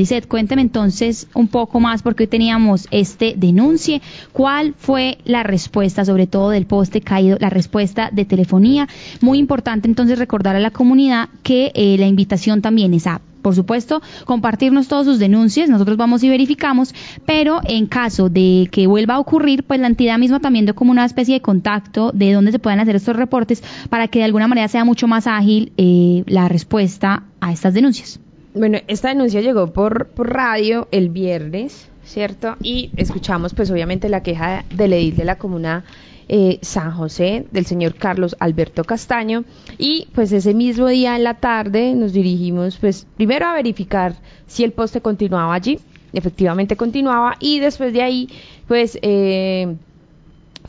Lizeth, cuénteme entonces un poco más porque hoy teníamos este denuncie. ¿Cuál fue la respuesta, sobre todo del poste caído, la respuesta de telefonía? Muy importante entonces recordar a la comunidad que eh, la invitación también es a por supuesto, compartirnos todas sus denuncias, nosotros vamos y verificamos, pero en caso de que vuelva a ocurrir, pues la entidad misma también dio como una especie de contacto de dónde se pueden hacer estos reportes para que de alguna manera sea mucho más ágil eh, la respuesta a estas denuncias. Bueno, esta denuncia llegó por, por radio el viernes, ¿cierto? Y escuchamos pues obviamente la queja del edil de la comuna eh, San José del señor Carlos Alberto Castaño. Y pues ese mismo día en la tarde nos dirigimos pues primero a verificar si el poste continuaba allí, efectivamente continuaba. Y después de ahí pues eh,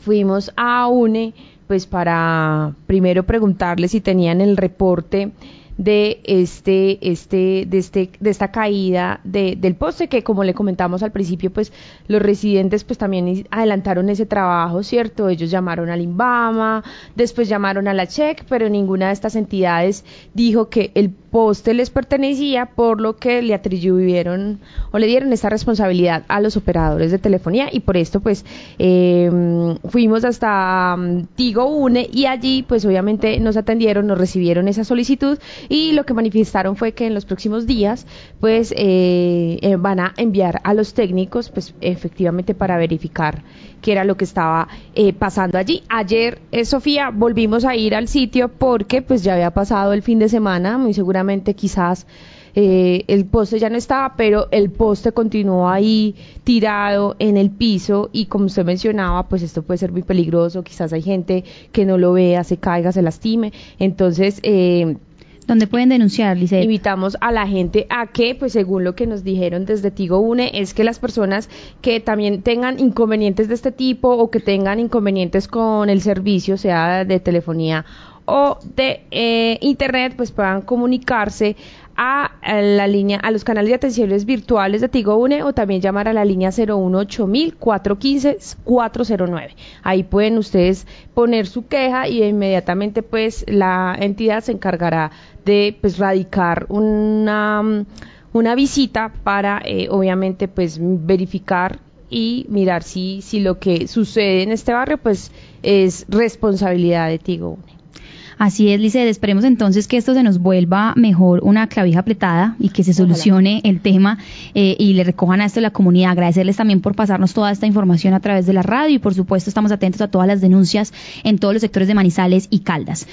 fuimos a UNE pues para primero preguntarle si tenían el reporte de este, este, de este, de esta caída de, del poste que como le comentamos al principio, pues los residentes pues también adelantaron ese trabajo, ¿cierto? Ellos llamaron al INVAMA, después llamaron a la CHEC, pero ninguna de estas entidades dijo que el poste les pertenecía, por lo que le atribuyeron o le dieron esa responsabilidad a los operadores de telefonía y por esto pues em, fuimos hasta mm, Tigo Une y allí pues obviamente nos atendieron, nos recibieron esa solicitud y lo que manifestaron fue que en los próximos días pues eh, eh, van a enviar a los técnicos pues efectivamente para verificar qué era lo que estaba eh, pasando allí. Ayer, Sofía, volvimos a ir al sitio porque pues ya había pasado el fin de semana, muy seguramente quizás el poste ya no estaba, pero el poste continuó ahí tirado en el piso y como usted mencionaba, pues esto puede ser muy peligroso, quizás hay gente que no lo vea, se caiga, se lastime, entonces... Eh, ¿Dónde pueden denunciar, Lice? Invitamos a la gente a que, pues según lo que nos dijeron desde Tigo Une, es que las personas que también tengan inconvenientes de este tipo o que tengan inconvenientes con el servicio, sea de telefonía o de eh, internet, pues puedan comunicarse a, la línea, a los canales de atenciones virtuales de Tigo Une o también llamar a la línea 018000 415 409. Ahí pueden ustedes poner su queja y inmediatamente pues la entidad se encargará de pues radicar una, una visita para eh, obviamente pues verificar y mirar si, si lo que sucede en este barrio pues es responsabilidad de Tigo Une. Así es, Lice, esperemos entonces que esto se nos vuelva mejor una clavija apretada y que se solucione el tema eh, y le recojan a esto la comunidad. Agradecerles también por pasarnos toda esta información a través de la radio y por supuesto estamos atentos a todas las denuncias en todos los sectores de Manizales y Caldas.